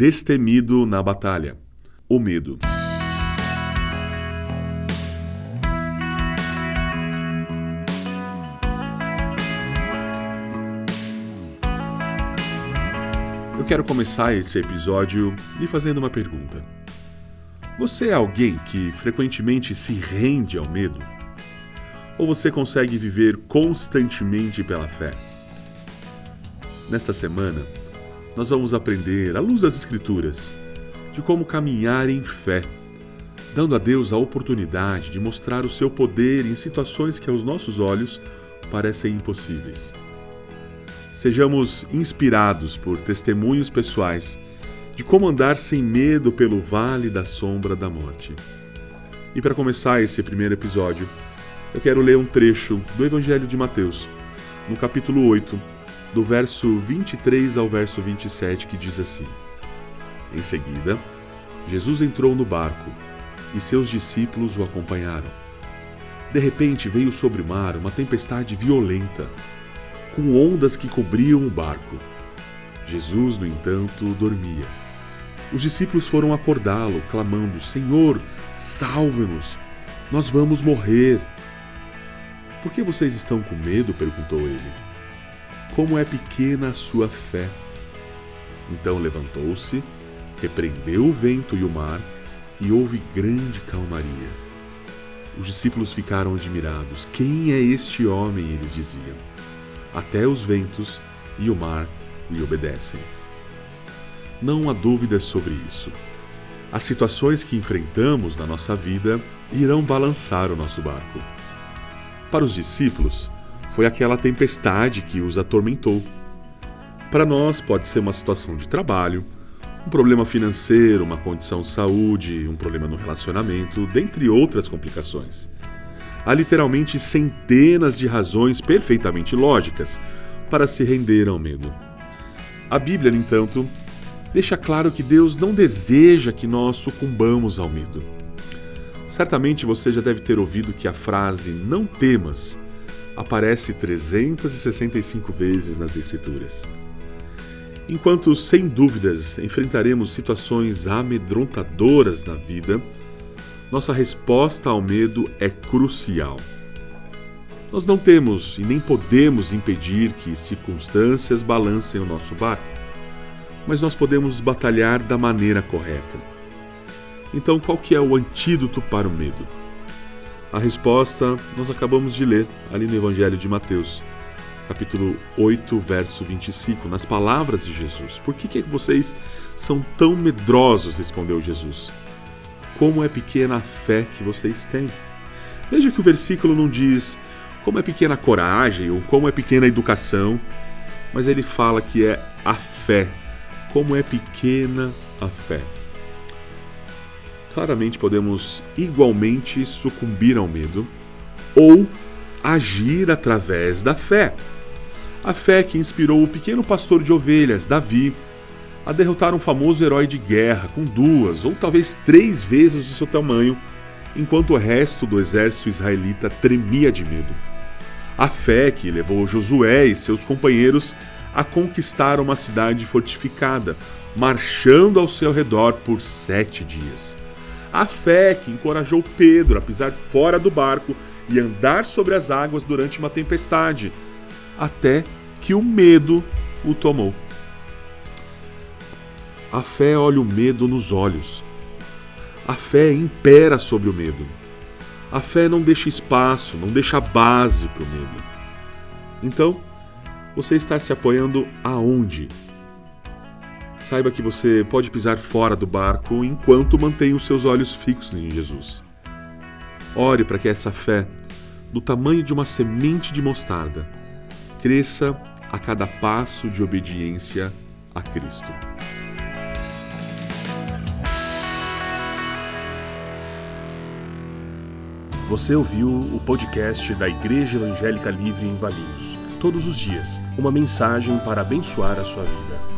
Destemido na batalha. O medo. Eu quero começar esse episódio lhe fazendo uma pergunta. Você é alguém que frequentemente se rende ao medo? Ou você consegue viver constantemente pela fé? Nesta semana, nós vamos aprender, à luz das Escrituras, de como caminhar em fé, dando a Deus a oportunidade de mostrar o seu poder em situações que aos nossos olhos parecem impossíveis. Sejamos inspirados por testemunhos pessoais de como andar sem medo pelo vale da sombra da morte. E para começar esse primeiro episódio, eu quero ler um trecho do Evangelho de Mateus, no capítulo 8, do verso 23 ao verso 27, que diz assim: Em seguida, Jesus entrou no barco e seus discípulos o acompanharam. De repente veio sobre o mar uma tempestade violenta com ondas que cobriam o barco. Jesus, no entanto, dormia. Os discípulos foram acordá-lo, clamando: Senhor, salve-nos! Nós vamos morrer. Por que vocês estão com medo? perguntou ele. Como é pequena a sua fé. Então levantou-se, repreendeu o vento e o mar, e houve grande calmaria. Os discípulos ficaram admirados. Quem é este homem? Eles diziam até os ventos e o mar lhe obedecem. Não há dúvidas sobre isso. As situações que enfrentamos na nossa vida irão balançar o nosso barco. Para os discípulos, foi aquela tempestade que os atormentou. Para nós, pode ser uma situação de trabalho, um problema financeiro, uma condição de saúde, um problema no relacionamento, dentre outras complicações. Há literalmente centenas de razões perfeitamente lógicas para se render ao medo. A Bíblia, no entanto, deixa claro que Deus não deseja que nós sucumbamos ao medo. Certamente você já deve ter ouvido que a frase não temas aparece 365 vezes nas Escrituras. Enquanto, sem dúvidas, enfrentaremos situações amedrontadoras na vida, nossa resposta ao medo é crucial. Nós não temos e nem podemos impedir que circunstâncias balancem o nosso barco, mas nós podemos batalhar da maneira correta. Então, qual que é o antídoto para o medo? A resposta nós acabamos de ler ali no Evangelho de Mateus, capítulo 8, verso 25, nas palavras de Jesus. Por que, que vocês são tão medrosos? respondeu Jesus como é pequena a fé que vocês têm. Veja que o versículo não diz como é pequena a coragem ou como é pequena a educação, mas ele fala que é a fé, como é pequena a fé. Claramente podemos igualmente sucumbir ao medo ou agir através da fé. A fé que inspirou o pequeno pastor de ovelhas, Davi, a derrotar um famoso herói de guerra com duas ou talvez três vezes o seu tamanho, enquanto o resto do exército israelita tremia de medo. A fé que levou Josué e seus companheiros a conquistar uma cidade fortificada, marchando ao seu redor por sete dias. A fé que encorajou Pedro a pisar fora do barco e andar sobre as águas durante uma tempestade, até que o medo o tomou. A fé olha o medo nos olhos. A fé impera sobre o medo. A fé não deixa espaço, não deixa base para o medo. Então, você está se apoiando aonde? Saiba que você pode pisar fora do barco enquanto mantém os seus olhos fixos em Jesus. Ore para que essa fé, do tamanho de uma semente de mostarda, cresça a cada passo de obediência a Cristo. Você ouviu o podcast da Igreja Evangélica Livre em Valinhos. Todos os dias, uma mensagem para abençoar a sua vida.